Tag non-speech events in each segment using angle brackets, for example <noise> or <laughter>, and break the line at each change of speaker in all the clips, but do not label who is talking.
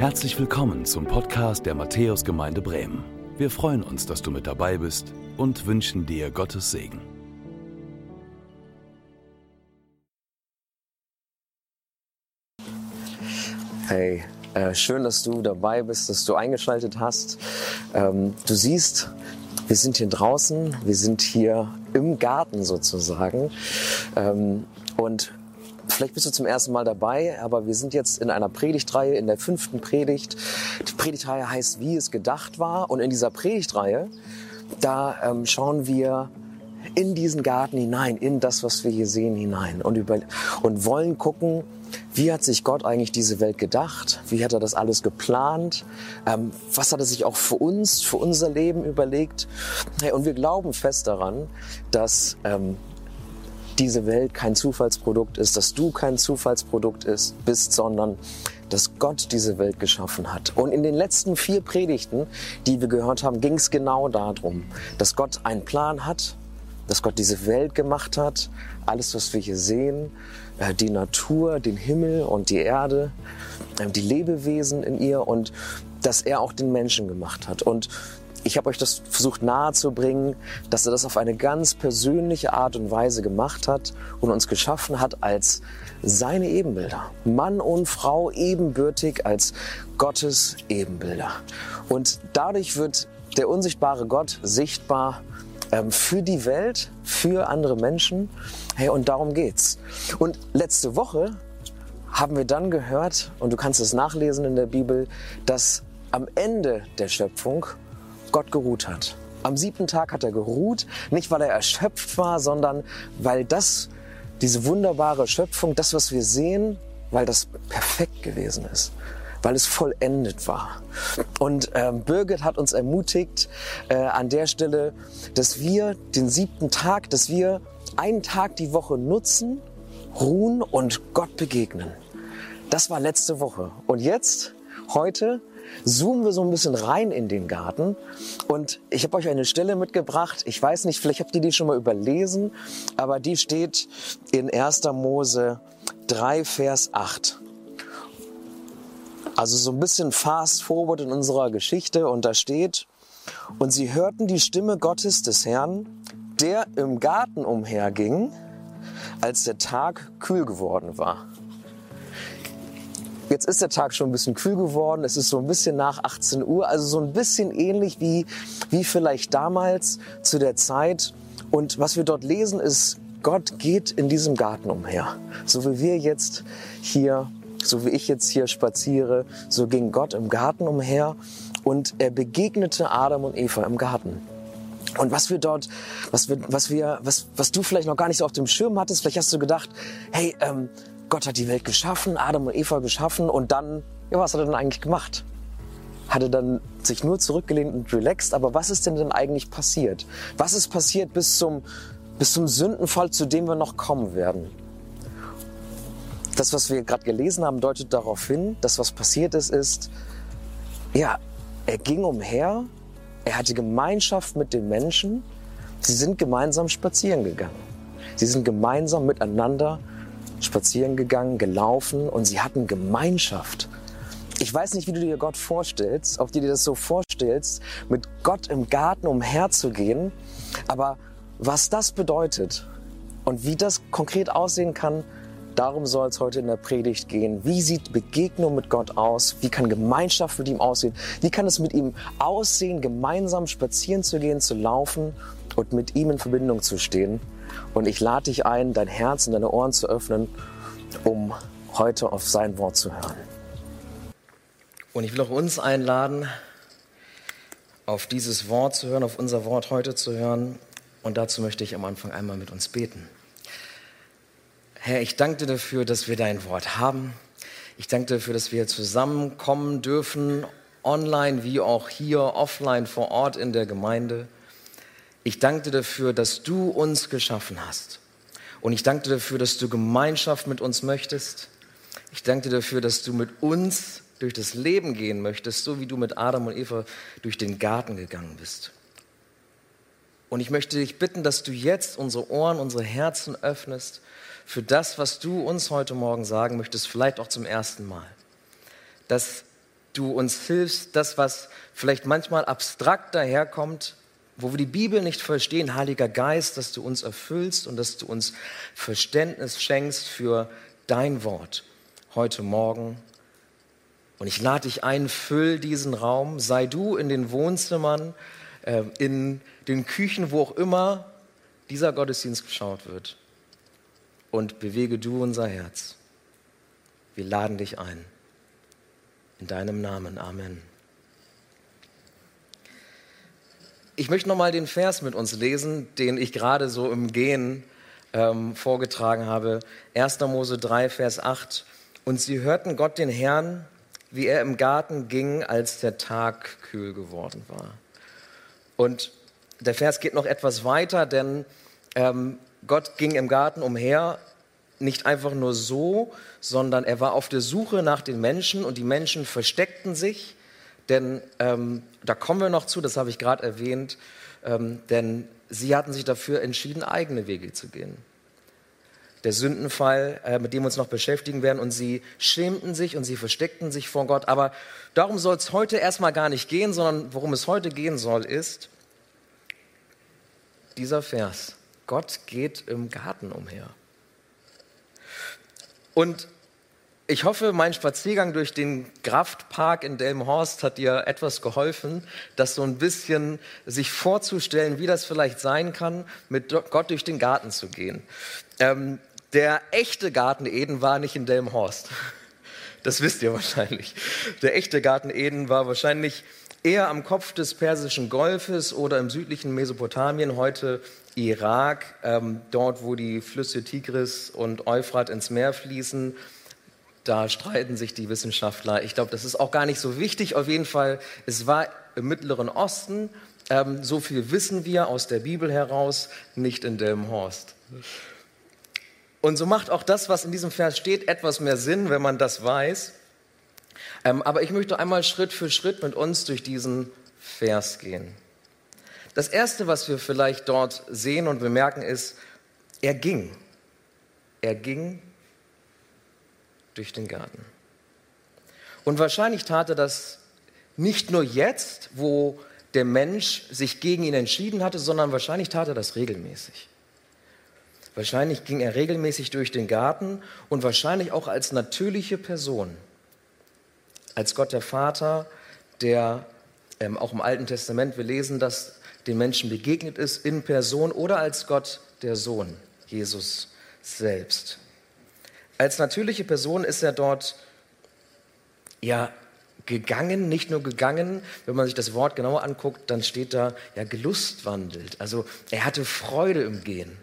Herzlich willkommen zum Podcast der Matthäusgemeinde Bremen. Wir freuen uns, dass du mit dabei bist und wünschen dir Gottes Segen.
Hey, äh, schön, dass du dabei bist, dass du eingeschaltet hast. Ähm, du siehst, wir sind hier draußen, wir sind hier im Garten sozusagen. Ähm, und Vielleicht bist du zum ersten Mal dabei, aber wir sind jetzt in einer Predigtreihe, in der fünften Predigt. Die Predigtreihe heißt, wie es gedacht war. Und in dieser Predigtreihe, da ähm, schauen wir in diesen Garten hinein, in das, was wir hier sehen, hinein und, über, und wollen gucken, wie hat sich Gott eigentlich diese Welt gedacht? Wie hat er das alles geplant? Ähm, was hat er sich auch für uns, für unser Leben überlegt? Hey, und wir glauben fest daran, dass ähm, diese Welt kein Zufallsprodukt ist, dass du kein Zufallsprodukt ist, bist, sondern dass Gott diese Welt geschaffen hat. Und in den letzten vier Predigten, die wir gehört haben, ging es genau darum, dass Gott einen Plan hat, dass Gott diese Welt gemacht hat, alles, was wir hier sehen, äh, die Natur, den Himmel und die Erde, äh, die Lebewesen in ihr und dass er auch den Menschen gemacht hat. Und ich habe euch das versucht nahezubringen, dass er das auf eine ganz persönliche Art und Weise gemacht hat und uns geschaffen hat als seine Ebenbilder. Mann und Frau ebenbürtig als Gottes Ebenbilder. Und dadurch wird der unsichtbare Gott sichtbar ähm, für die Welt, für andere Menschen. Hey, und darum geht's. Und letzte Woche haben wir dann gehört, und du kannst es nachlesen in der Bibel, dass am Ende der Schöpfung Gott geruht hat. Am siebten Tag hat er geruht, nicht weil er erschöpft war, sondern weil das, diese wunderbare Schöpfung, das, was wir sehen, weil das perfekt gewesen ist, weil es vollendet war. Und ähm, Birgit hat uns ermutigt äh, an der Stelle, dass wir den siebten Tag, dass wir einen Tag die Woche nutzen, ruhen und Gott begegnen. Das war letzte Woche. Und jetzt, heute, zoomen wir so ein bisschen rein in den Garten. Und ich habe euch eine Stelle mitgebracht. Ich weiß nicht, vielleicht habt ihr die schon mal überlesen, aber die steht in 1. Mose 3, Vers 8. Also so ein bisschen fast forward in unserer Geschichte und da steht, und sie hörten die Stimme Gottes des Herrn, der im Garten umherging, als der Tag kühl geworden war. Jetzt ist der Tag schon ein bisschen kühl geworden. Es ist so ein bisschen nach 18 Uhr. Also so ein bisschen ähnlich wie, wie vielleicht damals zu der Zeit. Und was wir dort lesen ist, Gott geht in diesem Garten umher. So wie wir jetzt hier, so wie ich jetzt hier spaziere, so ging Gott im Garten umher und er begegnete Adam und Eva im Garten. Und was wir dort, was wir, was wir, was, was du vielleicht noch gar nicht so auf dem Schirm hattest, vielleicht hast du gedacht, hey, ähm, Gott hat die Welt geschaffen, Adam und Eva geschaffen und dann, ja, was hat er denn eigentlich gemacht? Hat er dann sich nur zurückgelehnt und relaxed, aber was ist denn denn eigentlich passiert? Was ist passiert bis zum, bis zum Sündenfall, zu dem wir noch kommen werden? Das, was wir gerade gelesen haben, deutet darauf hin, dass was passiert ist, ist, ja, er ging umher, er hatte Gemeinschaft mit den Menschen, sie sind gemeinsam spazieren gegangen. Sie sind gemeinsam miteinander spazieren gegangen, gelaufen und sie hatten Gemeinschaft. Ich weiß nicht, wie du dir Gott vorstellst, ob du dir das so vorstellst, mit Gott im Garten umherzugehen, aber was das bedeutet und wie das konkret aussehen kann, darum soll es heute in der Predigt gehen. Wie sieht Begegnung mit Gott aus? Wie kann Gemeinschaft mit ihm aussehen? Wie kann es mit ihm aussehen, gemeinsam spazieren zu gehen, zu laufen und mit ihm in Verbindung zu stehen? Und ich lade dich ein, dein Herz und deine Ohren zu öffnen, um heute auf sein Wort zu hören. Und ich will auch uns einladen, auf dieses Wort zu hören, auf unser Wort heute zu hören. Und dazu möchte ich am Anfang einmal mit uns beten. Herr, ich danke dir dafür, dass wir dein Wort haben. Ich danke dir dafür, dass wir zusammenkommen dürfen, online wie auch hier, offline vor Ort in der Gemeinde. Ich danke dir dafür, dass du uns geschaffen hast. Und ich danke dir dafür, dass du Gemeinschaft mit uns möchtest. Ich danke dir dafür, dass du mit uns durch das Leben gehen möchtest, so wie du mit Adam und Eva durch den Garten gegangen bist. Und ich möchte dich bitten, dass du jetzt unsere Ohren, unsere Herzen öffnest für das, was du uns heute Morgen sagen möchtest, vielleicht auch zum ersten Mal. Dass du uns hilfst, das, was vielleicht manchmal abstrakt daherkommt, wo wir die Bibel nicht verstehen, Heiliger Geist, dass du uns erfüllst und dass du uns Verständnis schenkst für dein Wort heute Morgen. Und ich lade dich ein, füll diesen Raum, sei du in den Wohnzimmern, äh, in den Küchen, wo auch immer dieser Gottesdienst geschaut wird. Und bewege du unser Herz. Wir laden dich ein. In deinem Namen. Amen. Ich möchte nochmal den Vers mit uns lesen, den ich gerade so im Gehen ähm, vorgetragen habe. 1. Mose 3, Vers 8. Und sie hörten Gott den Herrn, wie er im Garten ging, als der Tag kühl geworden war. Und der Vers geht noch etwas weiter, denn ähm, Gott ging im Garten umher, nicht einfach nur so, sondern er war auf der Suche nach den Menschen und die Menschen versteckten sich, denn ähm, da kommen wir noch zu, das habe ich gerade erwähnt, ähm, denn sie hatten sich dafür entschieden, eigene Wege zu gehen. Der Sündenfall, äh, mit dem wir uns noch beschäftigen werden, und sie schämten sich und sie versteckten sich vor Gott. Aber darum soll es heute erstmal gar nicht gehen, sondern worum es heute gehen soll, ist dieser Vers. Gott geht im Garten umher. Und ich hoffe, mein Spaziergang durch den Kraftpark in Delmenhorst hat dir etwas geholfen, das so ein bisschen sich vorzustellen, wie das vielleicht sein kann, mit Gott durch den Garten zu gehen. Ähm, der echte Garten Eden war nicht in Delmenhorst. <laughs> Das wisst ihr wahrscheinlich. Der echte Garten Eden war wahrscheinlich eher am Kopf des Persischen Golfes oder im südlichen Mesopotamien, heute Irak, ähm, dort wo die Flüsse Tigris und Euphrat ins Meer fließen. Da streiten sich die Wissenschaftler. Ich glaube, das ist auch gar nicht so wichtig. Auf jeden Fall, es war im Mittleren Osten. Ähm, so viel wissen wir aus der Bibel heraus, nicht in Delmenhorst. Und so macht auch das, was in diesem Vers steht, etwas mehr Sinn, wenn man das weiß. Ähm, aber ich möchte einmal Schritt für Schritt mit uns durch diesen Vers gehen. Das Erste, was wir vielleicht dort sehen und bemerken, ist, er ging. Er ging durch den Garten. Und wahrscheinlich tat er das nicht nur jetzt, wo der Mensch sich gegen ihn entschieden hatte, sondern wahrscheinlich tat er das regelmäßig. Wahrscheinlich ging er regelmäßig durch den Garten und wahrscheinlich auch als natürliche Person, als Gott der Vater, der ähm, auch im Alten Testament, wir lesen, dass den Menschen begegnet ist in Person oder als Gott der Sohn, Jesus selbst. Als natürliche Person ist er dort ja gegangen, nicht nur gegangen, wenn man sich das Wort genauer anguckt, dann steht da ja gelustwandelt. Also er hatte Freude im Gehen.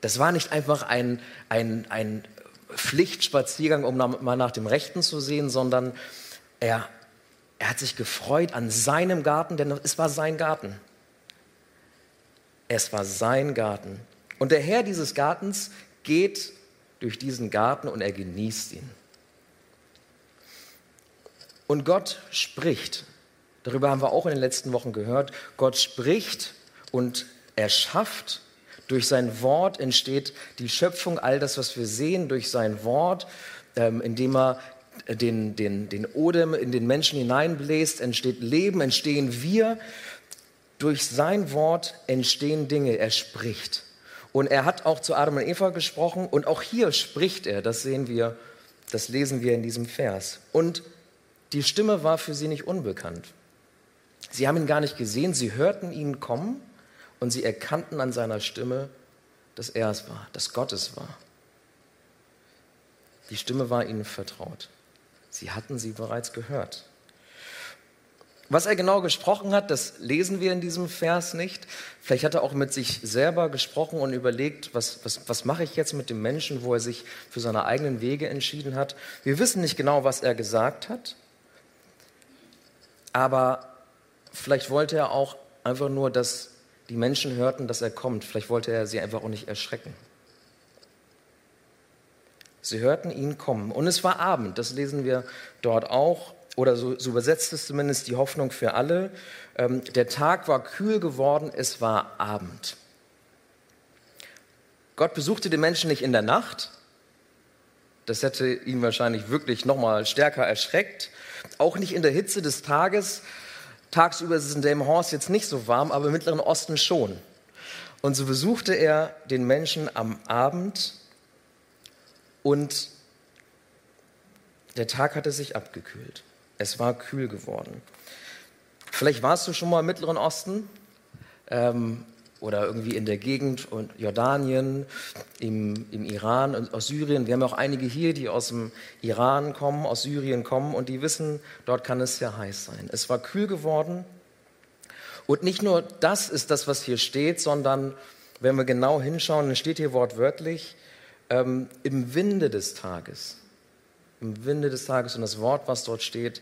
Das war nicht einfach ein, ein, ein Pflichtspaziergang, um mal nach dem Rechten zu sehen, sondern er, er hat sich gefreut an seinem Garten, denn es war sein Garten. Es war sein Garten. Und der Herr dieses Gartens geht durch diesen Garten und er genießt ihn. Und Gott spricht. Darüber haben wir auch in den letzten Wochen gehört. Gott spricht und er schafft. Durch sein Wort entsteht die Schöpfung, all das, was wir sehen, durch sein Wort, ähm, indem er den, den, den Odem in den Menschen hineinbläst, entsteht Leben, entstehen wir. Durch sein Wort entstehen Dinge, er spricht. Und er hat auch zu Adam und Eva gesprochen und auch hier spricht er, das sehen wir, das lesen wir in diesem Vers. Und die Stimme war für sie nicht unbekannt. Sie haben ihn gar nicht gesehen, sie hörten ihn kommen und sie erkannten an seiner Stimme, dass er es war, dass Gott es war. Die Stimme war ihnen vertraut. Sie hatten sie bereits gehört. Was er genau gesprochen hat, das lesen wir in diesem Vers nicht. Vielleicht hat er auch mit sich selber gesprochen und überlegt, was, was, was mache ich jetzt mit dem Menschen, wo er sich für seine eigenen Wege entschieden hat. Wir wissen nicht genau, was er gesagt hat, aber vielleicht wollte er auch einfach nur, dass die Menschen hörten, dass er kommt. Vielleicht wollte er sie einfach auch nicht erschrecken. Sie hörten ihn kommen. Und es war Abend, das lesen wir dort auch oder so, so übersetzt es zumindest die Hoffnung für alle. Ähm, der Tag war kühl geworden, es war Abend. Gott besuchte die Menschen nicht in der Nacht, Das hätte ihn wahrscheinlich wirklich noch mal stärker erschreckt. Auch nicht in der Hitze des Tages. Tagsüber ist es in Delmenhorst jetzt nicht so warm, aber im Mittleren Osten schon. Und so besuchte er den Menschen am Abend und der Tag hatte sich abgekühlt. Es war kühl geworden. Vielleicht warst du schon mal im Mittleren Osten ähm, oder irgendwie in der Gegend und Jordanien, im, im Iran und aus Syrien. Wir haben auch einige hier, die aus dem Iran kommen, aus Syrien kommen und die wissen, dort kann es sehr heiß sein. Es war kühl geworden und nicht nur das ist das, was hier steht, sondern wenn wir genau hinschauen, dann steht hier wortwörtlich, ähm, im Winde des Tages. Im Winde des Tages und das Wort, was dort steht,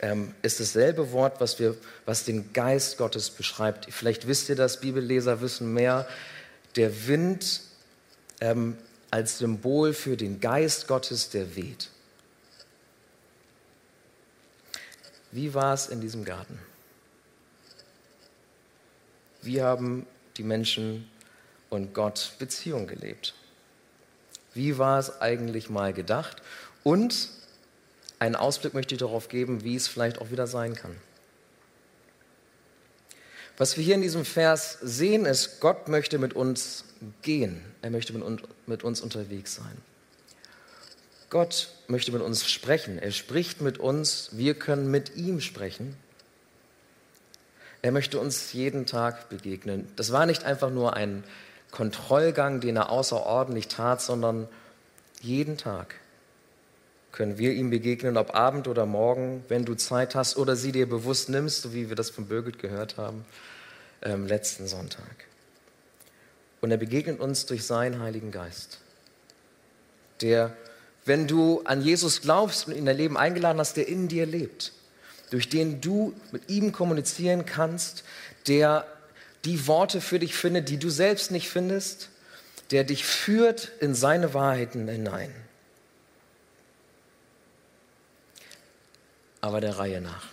ähm, ist dasselbe Wort, was, wir, was den Geist Gottes beschreibt. Vielleicht wisst ihr das, Bibelleser wissen mehr. Der Wind ähm, als Symbol für den Geist Gottes, der weht. Wie war es in diesem Garten? Wie haben die Menschen und Gott Beziehung gelebt? Wie war es eigentlich mal gedacht? Und einen Ausblick möchte ich darauf geben, wie es vielleicht auch wieder sein kann. Was wir hier in diesem Vers sehen, ist, Gott möchte mit uns gehen. Er möchte mit uns unterwegs sein. Gott möchte mit uns sprechen. Er spricht mit uns. Wir können mit ihm sprechen. Er möchte uns jeden Tag begegnen. Das war nicht einfach nur ein Kontrollgang, den er außerordentlich tat, sondern jeden Tag können wir ihm begegnen, ob Abend oder Morgen, wenn du Zeit hast oder sie dir bewusst nimmst, so wie wir das von Birgit gehört haben ähm, letzten Sonntag. Und er begegnet uns durch seinen Heiligen Geist, der, wenn du an Jesus glaubst und in dein Leben eingeladen hast, der in dir lebt, durch den du mit ihm kommunizieren kannst, der die Worte für dich findet, die du selbst nicht findest, der dich führt in seine Wahrheiten hinein. Aber der Reihe nach.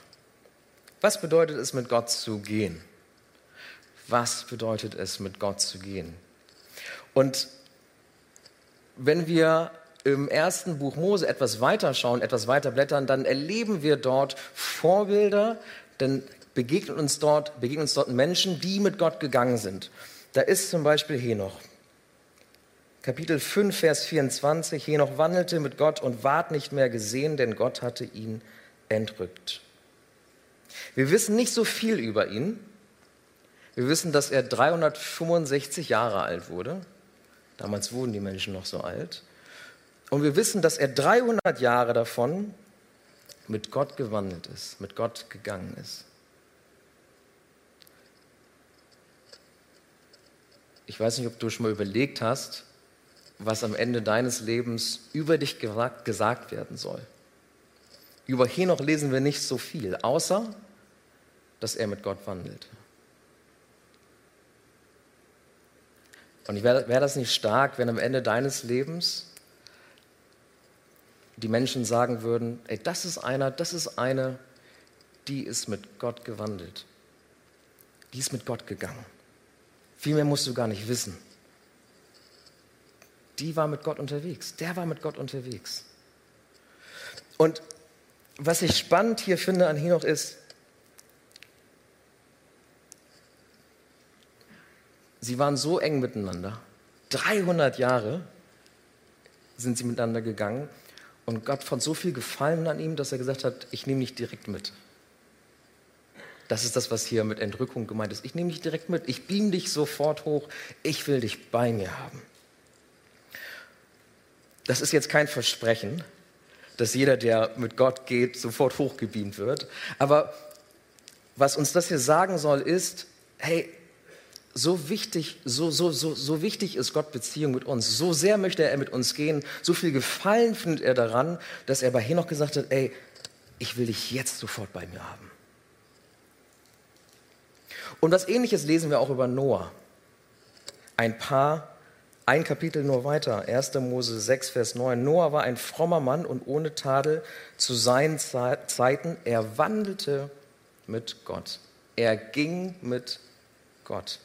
Was bedeutet es, mit Gott zu gehen? Was bedeutet es, mit Gott zu gehen? Und wenn wir im ersten Buch Mose etwas weiter schauen, etwas weiter blättern, dann erleben wir dort Vorbilder, dann begegnen uns dort, begegnen uns dort Menschen, die mit Gott gegangen sind. Da ist zum Beispiel Henoch. Kapitel 5, Vers 24. Henoch wandelte mit Gott und ward nicht mehr gesehen, denn Gott hatte ihn entrückt. Wir wissen nicht so viel über ihn. Wir wissen, dass er 365 Jahre alt wurde. Damals wurden die Menschen noch so alt. Und wir wissen, dass er 300 Jahre davon mit Gott gewandelt ist, mit Gott gegangen ist. Ich weiß nicht, ob du schon mal überlegt hast, was am Ende deines Lebens über dich gesagt werden soll. Über Henoch lesen wir nicht so viel, außer dass er mit Gott wandelt. Und wäre wär das nicht stark, wenn am Ende deines Lebens die Menschen sagen würden, ey, das ist einer, das ist eine, die ist mit Gott gewandelt. Die ist mit Gott gegangen. Viel mehr musst du gar nicht wissen. Die war mit Gott unterwegs. Der war mit Gott unterwegs. Und was ich spannend hier finde an Henoch ist, sie waren so eng miteinander. 300 Jahre sind sie miteinander gegangen und Gott fand so viel Gefallen an ihm, dass er gesagt hat, ich nehme dich direkt mit. Das ist das, was hier mit Entrückung gemeint ist. Ich nehme dich direkt mit. Ich beam dich sofort hoch. Ich will dich bei mir haben. Das ist jetzt kein Versprechen, dass jeder, der mit Gott geht, sofort hochgebeamt wird. Aber was uns das hier sagen soll, ist, hey, so wichtig, so, so, so, so wichtig ist Gott Beziehung mit uns. So sehr möchte er mit uns gehen. So viel Gefallen findet er daran, dass er bei Henoch gesagt hat, ey, ich will dich jetzt sofort bei mir haben. Und was ähnliches lesen wir auch über Noah. Ein Paar ein Kapitel nur weiter, 1. Mose 6, Vers 9. Noah war ein frommer Mann und ohne Tadel zu seinen Zeiten. Er wandelte mit Gott. Er ging mit Gott.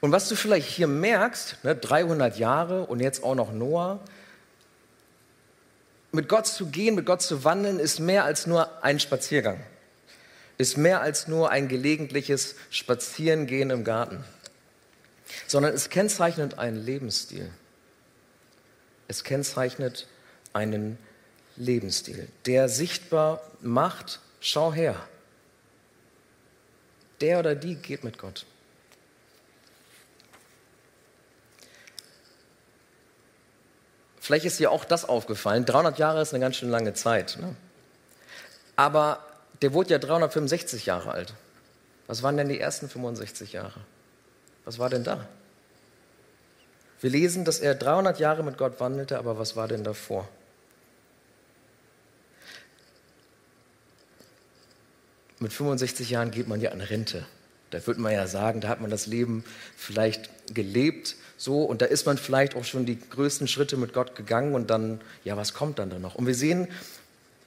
Und was du vielleicht hier merkst, ne, 300 Jahre und jetzt auch noch Noah, mit Gott zu gehen, mit Gott zu wandeln, ist mehr als nur ein Spaziergang. Ist mehr als nur ein gelegentliches Spazierengehen im Garten. Sondern es kennzeichnet einen Lebensstil. Es kennzeichnet einen Lebensstil, der sichtbar macht, schau her. Der oder die geht mit Gott. Vielleicht ist dir auch das aufgefallen. 300 Jahre ist eine ganz schön lange Zeit. Ne? Aber der wurde ja 365 Jahre alt. Was waren denn die ersten 65 Jahre? Was war denn da? Wir lesen, dass er 300 Jahre mit Gott wandelte, aber was war denn davor? Mit 65 Jahren geht man ja an Rente. Da würde man ja sagen, da hat man das Leben vielleicht gelebt so und da ist man vielleicht auch schon die größten Schritte mit Gott gegangen und dann, ja, was kommt dann da noch? Und wir sehen,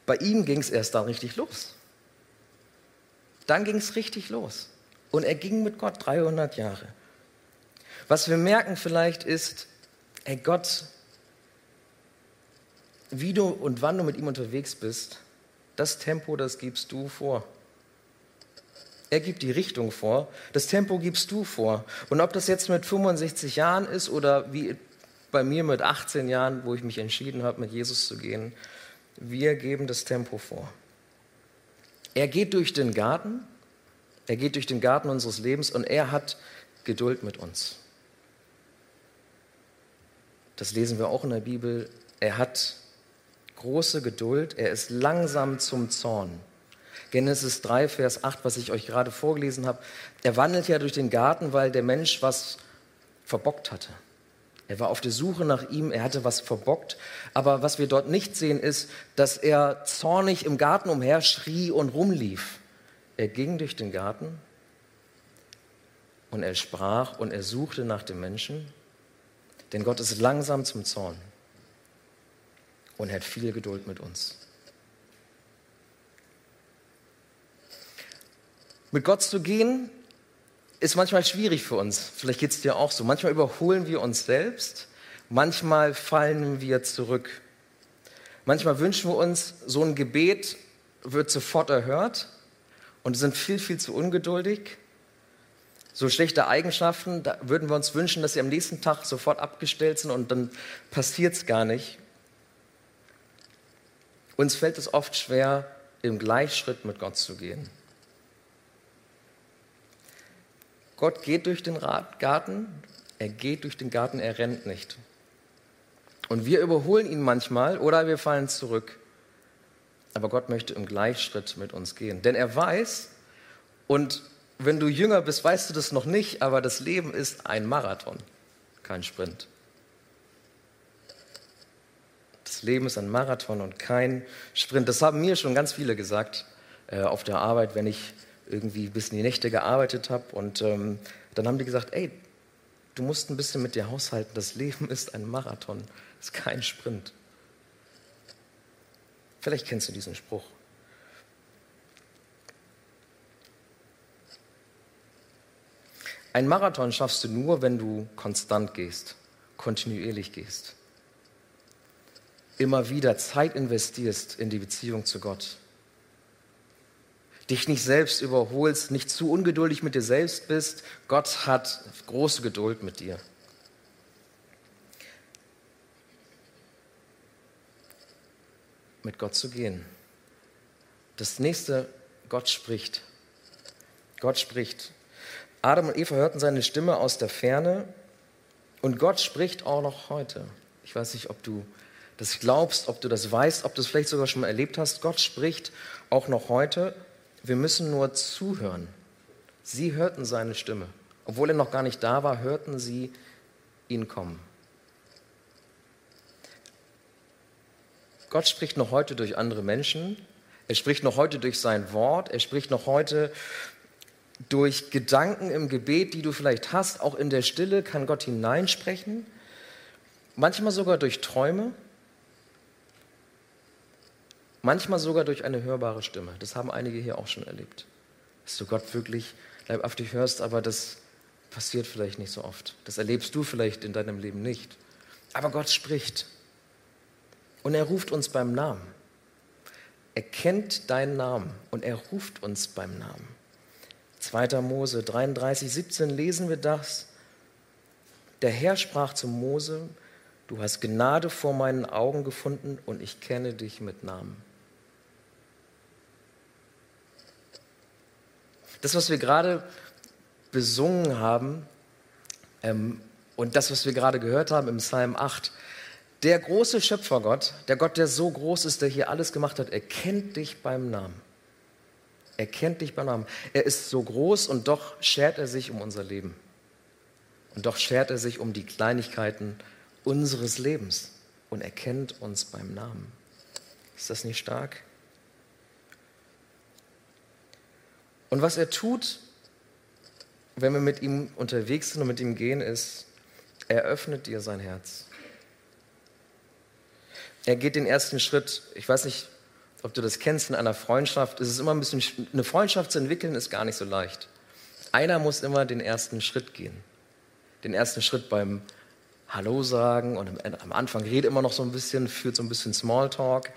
bei ihm ging es erst dann richtig los. Dann ging es richtig los. Und er ging mit Gott 300 Jahre. Was wir merken vielleicht ist, ey Gott, wie du und wann du mit ihm unterwegs bist, das Tempo, das gibst du vor. Er gibt die Richtung vor. Das Tempo gibst du vor. Und ob das jetzt mit 65 Jahren ist oder wie bei mir mit 18 Jahren, wo ich mich entschieden habe, mit Jesus zu gehen, wir geben das Tempo vor. Er geht durch den Garten, er geht durch den Garten unseres Lebens und er hat Geduld mit uns. Das lesen wir auch in der Bibel. Er hat große Geduld, er ist langsam zum Zorn. Genesis 3, Vers 8, was ich euch gerade vorgelesen habe. Er wandelt ja durch den Garten, weil der Mensch was verbockt hatte. Er war auf der Suche nach ihm, er hatte was verbockt. Aber was wir dort nicht sehen, ist, dass er zornig im Garten umher schrie und rumlief. Er ging durch den Garten und er sprach und er suchte nach dem Menschen, denn Gott ist langsam zum Zorn und hat viel Geduld mit uns. Mit Gott zu gehen ist manchmal schwierig für uns. Vielleicht geht es dir auch so. Manchmal überholen wir uns selbst, manchmal fallen wir zurück. Manchmal wünschen wir uns, so ein Gebet wird sofort erhört und sind viel, viel zu ungeduldig. So schlechte Eigenschaften, da würden wir uns wünschen, dass sie am nächsten Tag sofort abgestellt sind und dann passiert es gar nicht. Uns fällt es oft schwer, im Gleichschritt mit Gott zu gehen. Gott geht durch den Garten, er geht durch den Garten, er rennt nicht. Und wir überholen ihn manchmal oder wir fallen zurück. Aber Gott möchte im Gleichschritt mit uns gehen. Denn er weiß, und wenn du jünger bist, weißt du das noch nicht, aber das Leben ist ein Marathon, kein Sprint. Das Leben ist ein Marathon und kein Sprint. Das haben mir schon ganz viele gesagt äh, auf der Arbeit, wenn ich irgendwie bis in die Nächte gearbeitet habe. Und ähm, dann haben die gesagt, ey, du musst ein bisschen mit dir haushalten. Das Leben ist ein Marathon, ist kein Sprint. Vielleicht kennst du diesen Spruch. Ein Marathon schaffst du nur, wenn du konstant gehst, kontinuierlich gehst. Immer wieder Zeit investierst in die Beziehung zu Gott dich nicht selbst überholst, nicht zu ungeduldig mit dir selbst bist. Gott hat große Geduld mit dir. Mit Gott zu gehen. Das nächste, Gott spricht. Gott spricht. Adam und Eva hörten seine Stimme aus der Ferne und Gott spricht auch noch heute. Ich weiß nicht, ob du das glaubst, ob du das weißt, ob du es vielleicht sogar schon mal erlebt hast. Gott spricht auch noch heute wir müssen nur zuhören. Sie hörten seine Stimme. Obwohl er noch gar nicht da war, hörten sie ihn kommen. Gott spricht noch heute durch andere Menschen. Er spricht noch heute durch sein Wort. Er spricht noch heute durch Gedanken im Gebet, die du vielleicht hast. Auch in der Stille kann Gott hineinsprechen. Manchmal sogar durch Träume. Manchmal sogar durch eine hörbare Stimme. Das haben einige hier auch schon erlebt. Dass du Gott wirklich leibhaftig hörst, aber das passiert vielleicht nicht so oft. Das erlebst du vielleicht in deinem Leben nicht. Aber Gott spricht. Und er ruft uns beim Namen. Er kennt deinen Namen und er ruft uns beim Namen. 2. Mose 33, 17 lesen wir das. Der Herr sprach zu Mose, du hast Gnade vor meinen Augen gefunden und ich kenne dich mit Namen. Das, was wir gerade besungen haben ähm, und das, was wir gerade gehört haben im Psalm 8, der große Schöpfergott, der Gott, der so groß ist, der hier alles gemacht hat, er kennt dich beim Namen. Er kennt dich beim Namen. Er ist so groß und doch schert er sich um unser Leben. Und doch schert er sich um die Kleinigkeiten unseres Lebens und er kennt uns beim Namen. Ist das nicht stark? Und was er tut, wenn wir mit ihm unterwegs sind und mit ihm gehen, ist, er öffnet dir sein Herz. Er geht den ersten Schritt. Ich weiß nicht, ob du das kennst in einer Freundschaft. Es ist immer ein bisschen, eine Freundschaft zu entwickeln ist gar nicht so leicht. Einer muss immer den ersten Schritt gehen. Den ersten Schritt beim Hallo sagen und am Anfang redet immer noch so ein bisschen, führt so ein bisschen Smalltalk.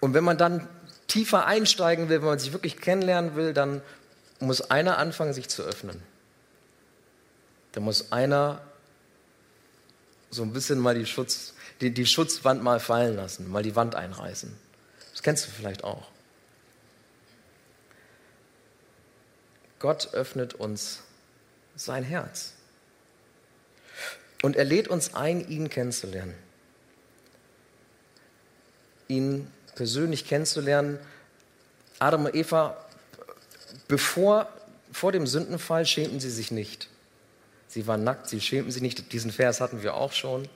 Und wenn man dann tiefer einsteigen will, wenn man sich wirklich kennenlernen will, dann muss einer anfangen, sich zu öffnen. Da muss einer so ein bisschen mal die, Schutz, die, die Schutzwand mal fallen lassen, mal die Wand einreißen. Das kennst du vielleicht auch. Gott öffnet uns sein Herz. Und er lädt uns ein, ihn kennenzulernen. Ihn persönlich kennenzulernen. Adam und Eva, bevor, vor dem Sündenfall schämten sie sich nicht. Sie waren nackt, sie schämten sich nicht. Diesen Vers hatten wir auch schon.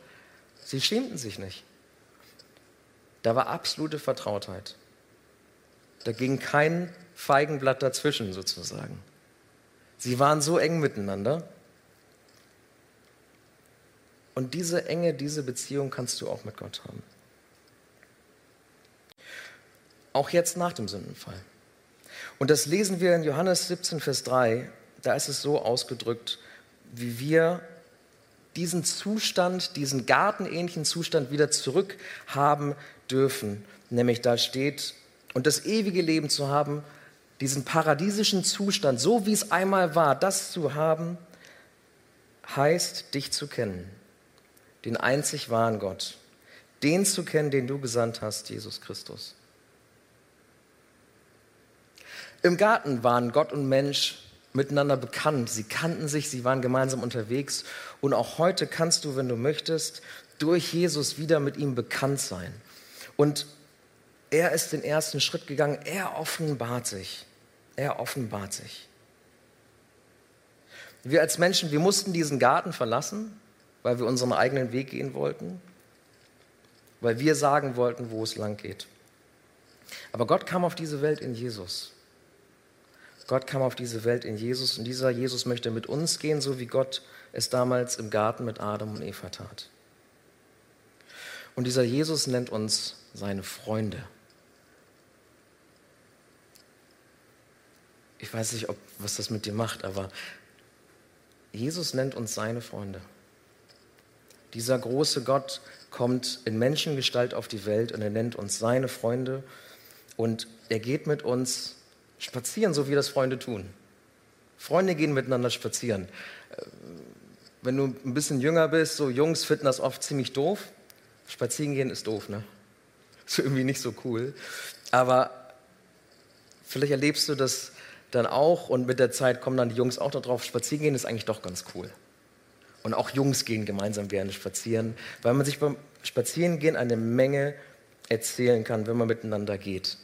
Sie schämten sich nicht. Da war absolute Vertrautheit. Da ging kein Feigenblatt dazwischen sozusagen. Sie waren so eng miteinander. Und diese Enge, diese Beziehung kannst du auch mit Gott haben. Auch jetzt nach dem Sündenfall. Und das lesen wir in Johannes 17, Vers 3. Da ist es so ausgedrückt, wie wir diesen Zustand, diesen gartenähnlichen Zustand wieder zurückhaben dürfen. Nämlich da steht, und das ewige Leben zu haben, diesen paradiesischen Zustand, so wie es einmal war, das zu haben, heißt, dich zu kennen, den einzig wahren Gott, den zu kennen, den du gesandt hast, Jesus Christus. Im Garten waren Gott und Mensch miteinander bekannt. Sie kannten sich, sie waren gemeinsam unterwegs. Und auch heute kannst du, wenn du möchtest, durch Jesus wieder mit ihm bekannt sein. Und er ist den ersten Schritt gegangen. Er offenbart sich. Er offenbart sich. Wir als Menschen, wir mussten diesen Garten verlassen, weil wir unseren eigenen Weg gehen wollten, weil wir sagen wollten, wo es lang geht. Aber Gott kam auf diese Welt in Jesus. Gott kam auf diese Welt in Jesus und dieser Jesus möchte mit uns gehen, so wie Gott es damals im Garten mit Adam und Eva tat. Und dieser Jesus nennt uns seine Freunde. Ich weiß nicht, ob, was das mit dir macht, aber Jesus nennt uns seine Freunde. Dieser große Gott kommt in Menschengestalt auf die Welt und er nennt uns seine Freunde und er geht mit uns Spazieren, so wie das Freunde tun. Freunde gehen miteinander spazieren. Wenn du ein bisschen jünger bist, so Jungs finden das oft ziemlich doof. Spazieren gehen ist doof, ne? <laughs> Ist irgendwie nicht so cool. Aber vielleicht erlebst du das dann auch und mit der Zeit kommen dann die Jungs auch darauf, spazieren gehen ist eigentlich doch ganz cool. Und auch Jungs gehen gemeinsam gerne spazieren, weil man sich beim Spazierengehen eine Menge erzählen kann, wenn man miteinander geht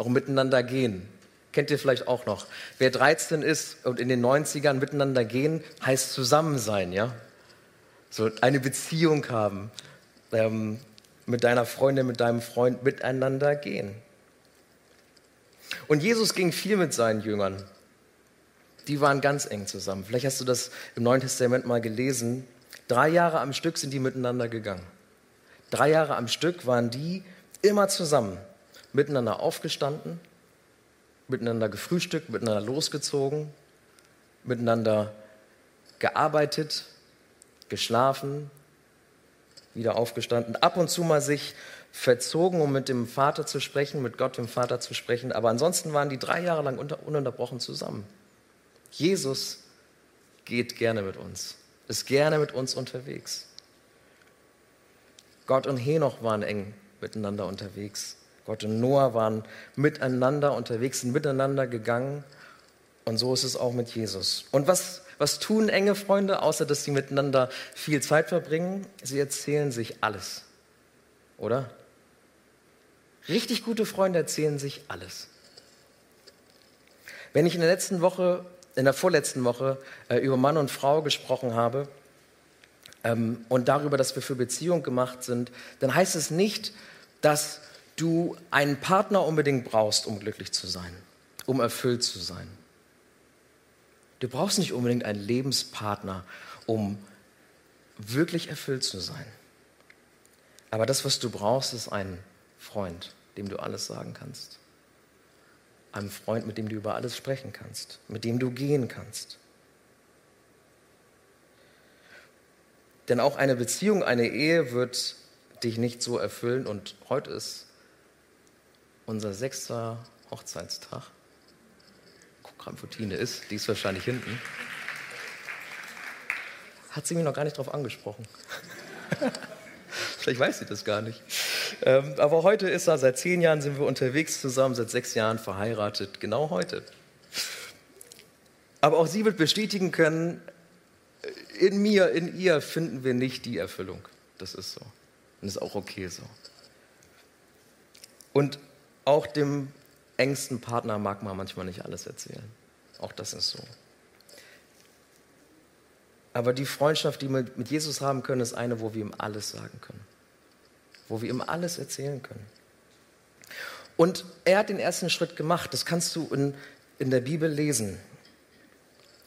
auch miteinander gehen. Kennt ihr vielleicht auch noch. Wer 13 ist und in den 90ern miteinander gehen, heißt zusammen sein, ja? So eine Beziehung haben, ähm, mit deiner Freundin, mit deinem Freund miteinander gehen. Und Jesus ging viel mit seinen Jüngern. Die waren ganz eng zusammen. Vielleicht hast du das im Neuen Testament mal gelesen. Drei Jahre am Stück sind die miteinander gegangen. Drei Jahre am Stück waren die immer zusammen miteinander aufgestanden, miteinander gefrühstückt, miteinander losgezogen, miteinander gearbeitet, geschlafen, wieder aufgestanden, ab und zu mal sich verzogen, um mit dem Vater zu sprechen, mit Gott, dem Vater zu sprechen. Aber ansonsten waren die drei Jahre lang ununterbrochen zusammen. Jesus geht gerne mit uns, ist gerne mit uns unterwegs. Gott und Henoch waren eng miteinander unterwegs. Gott und Noah waren miteinander unterwegs, sind miteinander gegangen. Und so ist es auch mit Jesus. Und was, was tun enge Freunde, außer dass sie miteinander viel Zeit verbringen? Sie erzählen sich alles. Oder? Richtig gute Freunde erzählen sich alles. Wenn ich in der letzten Woche, in der vorletzten Woche äh, über Mann und Frau gesprochen habe ähm, und darüber, dass wir für Beziehung gemacht sind, dann heißt es nicht, dass du einen Partner unbedingt brauchst, um glücklich zu sein, um erfüllt zu sein. Du brauchst nicht unbedingt einen Lebenspartner, um wirklich erfüllt zu sein. Aber das, was du brauchst, ist ein Freund, dem du alles sagen kannst. Ein Freund, mit dem du über alles sprechen kannst, mit dem du gehen kannst. Denn auch eine Beziehung, eine Ehe wird dich nicht so erfüllen. Und heute ist unser sechster Hochzeitstag. Guck gerade, wo Tine ist. Die ist wahrscheinlich hinten. Hat sie mich noch gar nicht darauf angesprochen. <laughs> Vielleicht weiß sie das gar nicht. Ähm, aber heute ist er, seit zehn Jahren sind wir unterwegs zusammen, seit sechs Jahren verheiratet, genau heute. Aber auch sie wird bestätigen können, in mir, in ihr finden wir nicht die Erfüllung. Das ist so. Und ist auch okay so. Und auch dem engsten Partner mag man manchmal nicht alles erzählen. Auch das ist so. Aber die Freundschaft, die wir mit Jesus haben können, ist eine, wo wir ihm alles sagen können wo wir ihm alles erzählen können. Und er hat den ersten Schritt gemacht. Das kannst du in, in der Bibel lesen.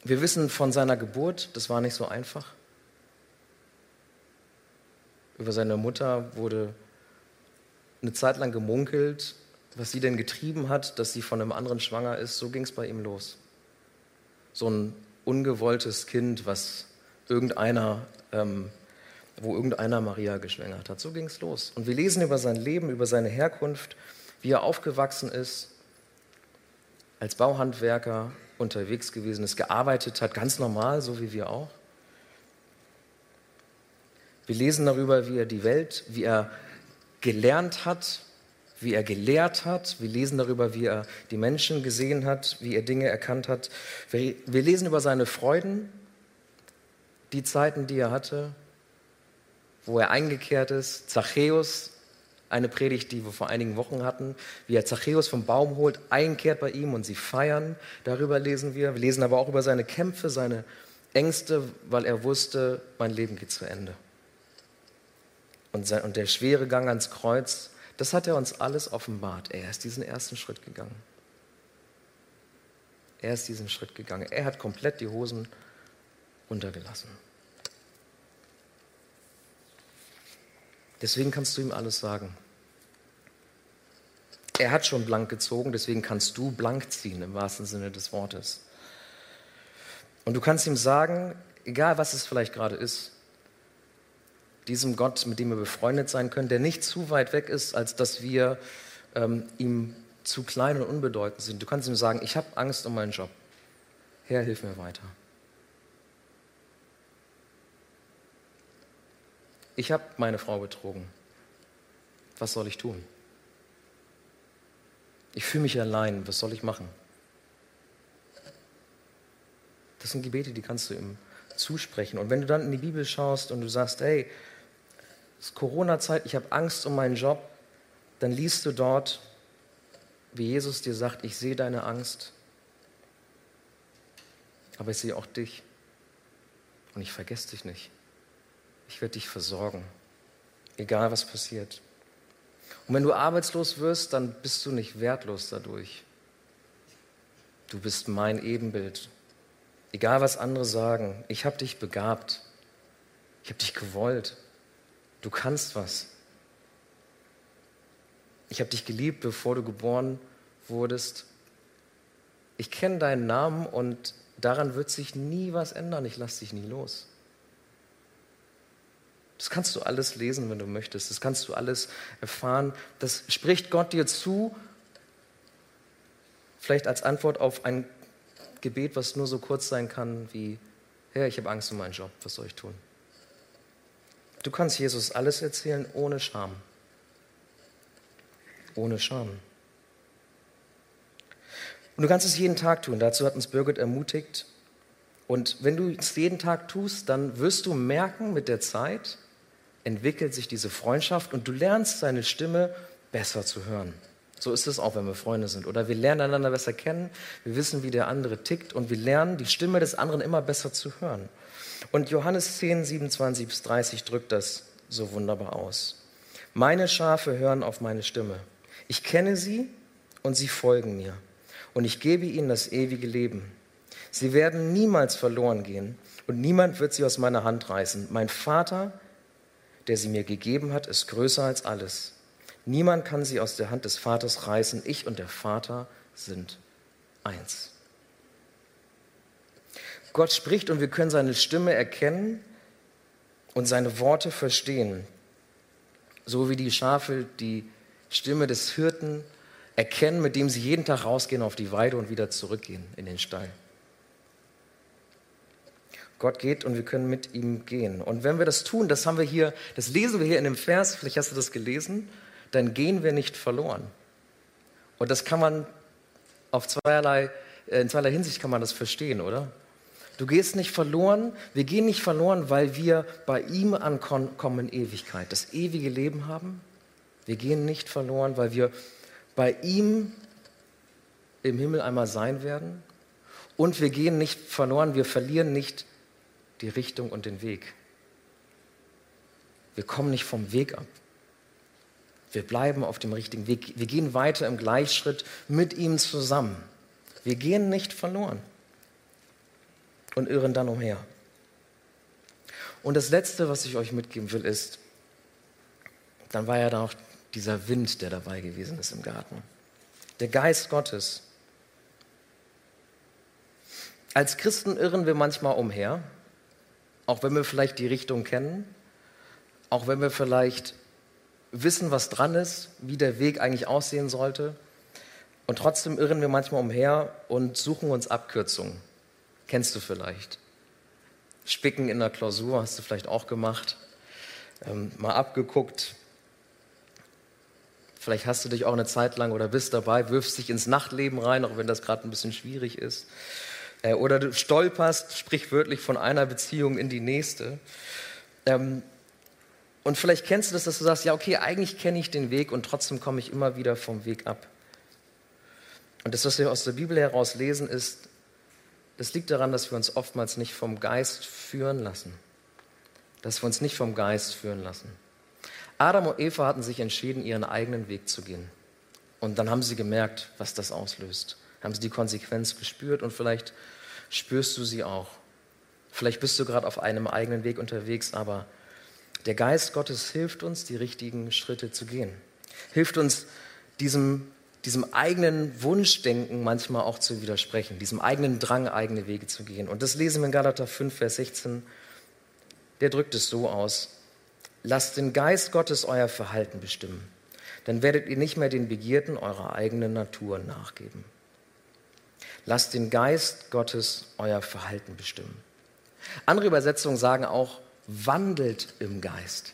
Wir wissen von seiner Geburt, das war nicht so einfach. Über seine Mutter wurde eine Zeit lang gemunkelt, was sie denn getrieben hat, dass sie von einem anderen schwanger ist. So ging es bei ihm los. So ein ungewolltes Kind, was irgendeiner ähm, wo irgendeiner Maria geschwängert hat. So ging es los. Und wir lesen über sein Leben, über seine Herkunft, wie er aufgewachsen ist, als Bauhandwerker unterwegs gewesen ist, gearbeitet hat, ganz normal, so wie wir auch. Wir lesen darüber, wie er die Welt, wie er gelernt hat, wie er gelehrt hat. Wir lesen darüber, wie er die Menschen gesehen hat, wie er Dinge erkannt hat. Wir, wir lesen über seine Freuden, die Zeiten, die er hatte, wo er eingekehrt ist. Zachäus, eine Predigt, die wir vor einigen Wochen hatten, wie er Zachäus vom Baum holt, einkehrt bei ihm und sie feiern. Darüber lesen wir. Wir lesen aber auch über seine Kämpfe, seine Ängste, weil er wusste, mein Leben geht zu Ende. Und, und der schwere Gang ans Kreuz, das hat er uns alles offenbart. Er ist diesen ersten Schritt gegangen. Er ist diesen Schritt gegangen. Er hat komplett die Hosen runtergelassen. Deswegen kannst du ihm alles sagen. Er hat schon blank gezogen, deswegen kannst du blank ziehen im wahrsten Sinne des Wortes. Und du kannst ihm sagen, egal was es vielleicht gerade ist, diesem Gott, mit dem wir befreundet sein können, der nicht zu weit weg ist, als dass wir ähm, ihm zu klein und unbedeutend sind. Du kannst ihm sagen, ich habe Angst um meinen Job. Herr, hilf mir weiter. ich habe meine Frau betrogen. Was soll ich tun? Ich fühle mich allein. Was soll ich machen? Das sind Gebete, die kannst du ihm zusprechen. Und wenn du dann in die Bibel schaust und du sagst, hey, ist Corona-Zeit, ich habe Angst um meinen Job, dann liest du dort, wie Jesus dir sagt, ich sehe deine Angst, aber ich sehe auch dich und ich vergesse dich nicht. Ich werde dich versorgen, egal was passiert. Und wenn du arbeitslos wirst, dann bist du nicht wertlos dadurch. Du bist mein Ebenbild. Egal was andere sagen, ich habe dich begabt. Ich habe dich gewollt. Du kannst was. Ich habe dich geliebt, bevor du geboren wurdest. Ich kenne deinen Namen und daran wird sich nie was ändern. Ich lasse dich nie los. Das kannst du alles lesen, wenn du möchtest. Das kannst du alles erfahren. Das spricht Gott dir zu, vielleicht als Antwort auf ein Gebet, was nur so kurz sein kann wie, Herr, ich habe Angst um meinen Job, was soll ich tun? Du kannst Jesus alles erzählen ohne Scham. Ohne Scham. Und du kannst es jeden Tag tun. Dazu hat uns Birgit ermutigt. Und wenn du es jeden Tag tust, dann wirst du merken, mit der Zeit entwickelt sich diese Freundschaft und du lernst seine Stimme besser zu hören. So ist es auch, wenn wir Freunde sind. Oder wir lernen einander besser kennen, wir wissen, wie der andere tickt und wir lernen, die Stimme des anderen immer besser zu hören. Und Johannes 10, 27 bis 30 drückt das so wunderbar aus. Meine Schafe hören auf meine Stimme. Ich kenne sie und sie folgen mir und ich gebe ihnen das ewige Leben. Sie werden niemals verloren gehen und niemand wird sie aus meiner Hand reißen. Mein Vater, der sie mir gegeben hat, ist größer als alles. Niemand kann sie aus der Hand des Vaters reißen. Ich und der Vater sind eins. Gott spricht und wir können seine Stimme erkennen und seine Worte verstehen. So wie die Schafe die Stimme des Hirten erkennen, mit dem sie jeden Tag rausgehen auf die Weide und wieder zurückgehen in den Stall. Gott geht und wir können mit ihm gehen. Und wenn wir das tun, das haben wir hier, das lesen wir hier in dem Vers, vielleicht hast du das gelesen, dann gehen wir nicht verloren. Und das kann man auf zweierlei, äh, in zweierlei Hinsicht kann man das verstehen, oder? Du gehst nicht verloren, wir gehen nicht verloren, weil wir bei ihm ankommen in Ewigkeit, das ewige Leben haben. Wir gehen nicht verloren, weil wir bei ihm im Himmel einmal sein werden. Und wir gehen nicht verloren, wir verlieren nicht die Richtung und den Weg. Wir kommen nicht vom Weg ab. Wir bleiben auf dem richtigen Weg. Wir gehen weiter im Gleichschritt mit ihm zusammen. Wir gehen nicht verloren und irren dann umher. Und das Letzte, was ich euch mitgeben will, ist, dann war ja da auch dieser Wind, der dabei gewesen ist im Garten. Der Geist Gottes. Als Christen irren wir manchmal umher, auch wenn wir vielleicht die Richtung kennen, auch wenn wir vielleicht wissen, was dran ist, wie der Weg eigentlich aussehen sollte. Und trotzdem irren wir manchmal umher und suchen uns Abkürzungen. Kennst du vielleicht? Spicken in der Klausur hast du vielleicht auch gemacht. Ähm, mal abgeguckt, Vielleicht hast du dich auch eine Zeit lang oder bist dabei, wirfst dich ins Nachtleben rein, auch wenn das gerade ein bisschen schwierig ist. Äh, oder du stolperst sprichwörtlich von einer Beziehung in die nächste. Ähm, und vielleicht kennst du das, dass du sagst, ja, okay, eigentlich kenne ich den Weg und trotzdem komme ich immer wieder vom Weg ab. Und das, was wir aus der Bibel heraus lesen, ist, das liegt daran, dass wir uns oftmals nicht vom Geist führen lassen. Dass wir uns nicht vom Geist führen lassen. Adam und Eva hatten sich entschieden, ihren eigenen Weg zu gehen. Und dann haben sie gemerkt, was das auslöst. Haben sie die Konsequenz gespürt und vielleicht spürst du sie auch. Vielleicht bist du gerade auf einem eigenen Weg unterwegs, aber der Geist Gottes hilft uns, die richtigen Schritte zu gehen. Hilft uns, diesem, diesem eigenen Wunschdenken manchmal auch zu widersprechen, diesem eigenen Drang, eigene Wege zu gehen. Und das lesen wir in Galater 5, Vers 16. Der drückt es so aus. Lasst den Geist Gottes euer Verhalten bestimmen. Dann werdet ihr nicht mehr den Begierden eurer eigenen Natur nachgeben. Lasst den Geist Gottes euer Verhalten bestimmen. Andere Übersetzungen sagen auch, wandelt im Geist.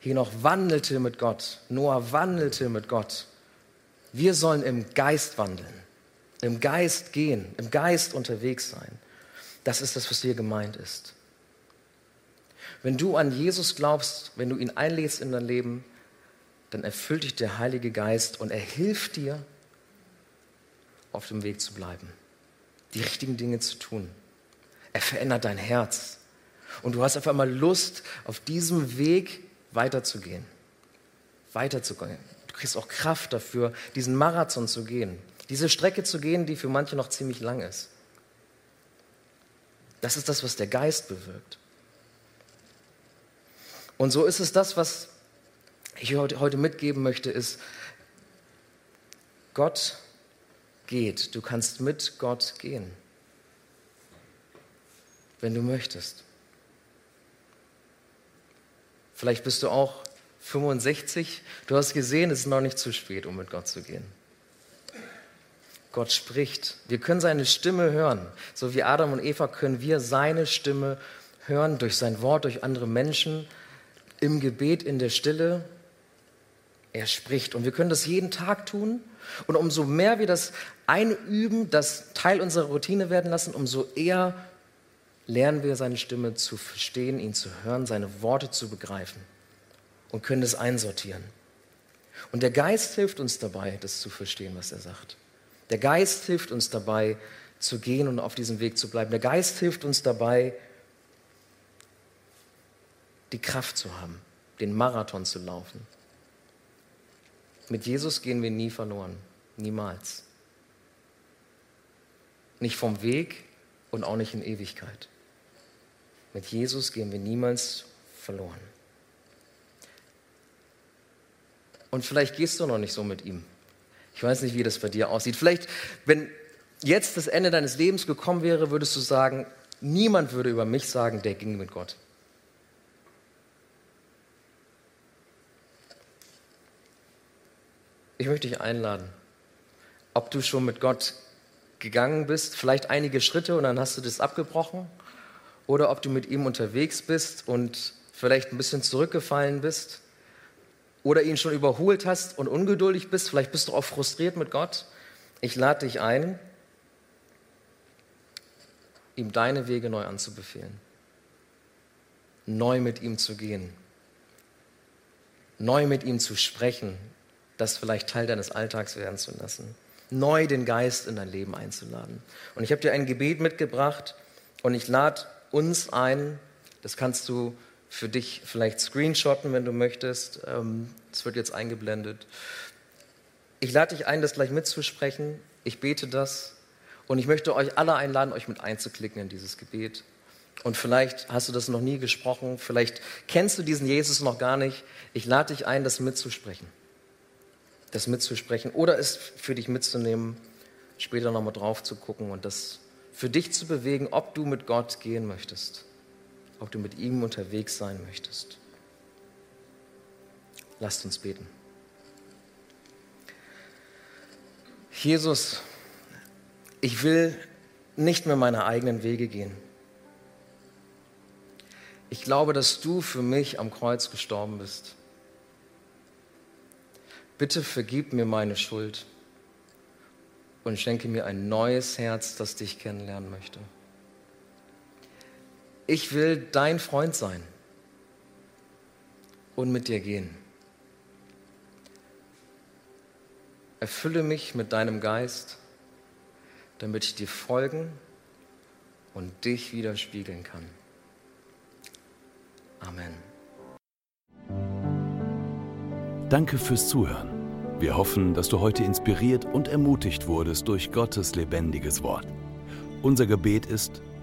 Hier noch wandelte mit Gott. Noah wandelte mit Gott. Wir sollen im Geist wandeln, im Geist gehen, im Geist unterwegs sein. Das ist das, was hier gemeint ist. Wenn du an Jesus glaubst, wenn du ihn einlädst in dein Leben, dann erfüllt dich der Heilige Geist und er hilft dir, auf dem Weg zu bleiben, die richtigen Dinge zu tun. Er verändert dein Herz. Und du hast auf einmal Lust, auf diesem Weg weiterzugehen. Weiterzugehen. Du kriegst auch Kraft dafür, diesen Marathon zu gehen. Diese Strecke zu gehen, die für manche noch ziemlich lang ist. Das ist das, was der Geist bewirkt. Und so ist es das, was ich heute mitgeben möchte, ist, Gott geht. Du kannst mit Gott gehen. wenn du möchtest. Vielleicht bist du auch 65. Du hast gesehen, es ist noch nicht zu spät, um mit Gott zu gehen. Gott spricht. Wir können seine Stimme hören. So wie Adam und Eva können wir seine Stimme hören durch sein Wort, durch andere Menschen, im Gebet, in der Stille. Er spricht. Und wir können das jeden Tag tun. Und umso mehr wir das einüben, das Teil unserer Routine werden lassen, umso eher lernen wir seine Stimme zu verstehen, ihn zu hören, seine Worte zu begreifen und können es einsortieren. Und der Geist hilft uns dabei, das zu verstehen, was er sagt. Der Geist hilft uns dabei, zu gehen und auf diesem Weg zu bleiben. Der Geist hilft uns dabei, die Kraft zu haben, den Marathon zu laufen. Mit Jesus gehen wir nie verloren, niemals. Nicht vom Weg und auch nicht in Ewigkeit. Mit Jesus gehen wir niemals verloren. Und vielleicht gehst du noch nicht so mit ihm. Ich weiß nicht, wie das bei dir aussieht. Vielleicht, wenn jetzt das Ende deines Lebens gekommen wäre, würdest du sagen, niemand würde über mich sagen, der ging mit Gott. Ich möchte dich einladen, ob du schon mit Gott gegangen bist, vielleicht einige Schritte und dann hast du das abgebrochen oder ob du mit ihm unterwegs bist und vielleicht ein bisschen zurückgefallen bist oder ihn schon überholt hast und ungeduldig bist. Vielleicht bist du auch frustriert mit Gott. Ich lade dich ein, ihm deine Wege neu anzubefehlen, neu mit ihm zu gehen, neu mit ihm zu sprechen, das vielleicht Teil deines Alltags werden zu lassen, neu den Geist in dein Leben einzuladen. Und ich habe dir ein Gebet mitgebracht und ich lade uns ein, das kannst du für dich vielleicht screenshotten, wenn du möchtest. Ähm, es wird jetzt eingeblendet. Ich lade dich ein, das gleich mitzusprechen. Ich bete das und ich möchte euch alle einladen, euch mit einzuklicken in dieses Gebet. Und vielleicht hast du das noch nie gesprochen, vielleicht kennst du diesen Jesus noch gar nicht. Ich lade dich ein, das mitzusprechen. Das mitzusprechen oder es für dich mitzunehmen, später nochmal drauf zu gucken und das für dich zu bewegen, ob du mit Gott gehen möchtest, ob du mit ihm unterwegs sein möchtest. Lasst uns beten. Jesus, ich will nicht mehr meine eigenen Wege gehen. Ich glaube, dass du für mich am Kreuz gestorben bist. Bitte vergib mir meine Schuld und schenke mir ein neues Herz, das dich kennenlernen möchte. Ich will dein Freund sein und mit dir gehen. Erfülle mich mit deinem Geist, damit ich dir folgen und dich widerspiegeln kann. Amen.
Danke fürs Zuhören. Wir hoffen, dass du heute inspiriert und ermutigt wurdest durch Gottes lebendiges Wort. Unser Gebet ist,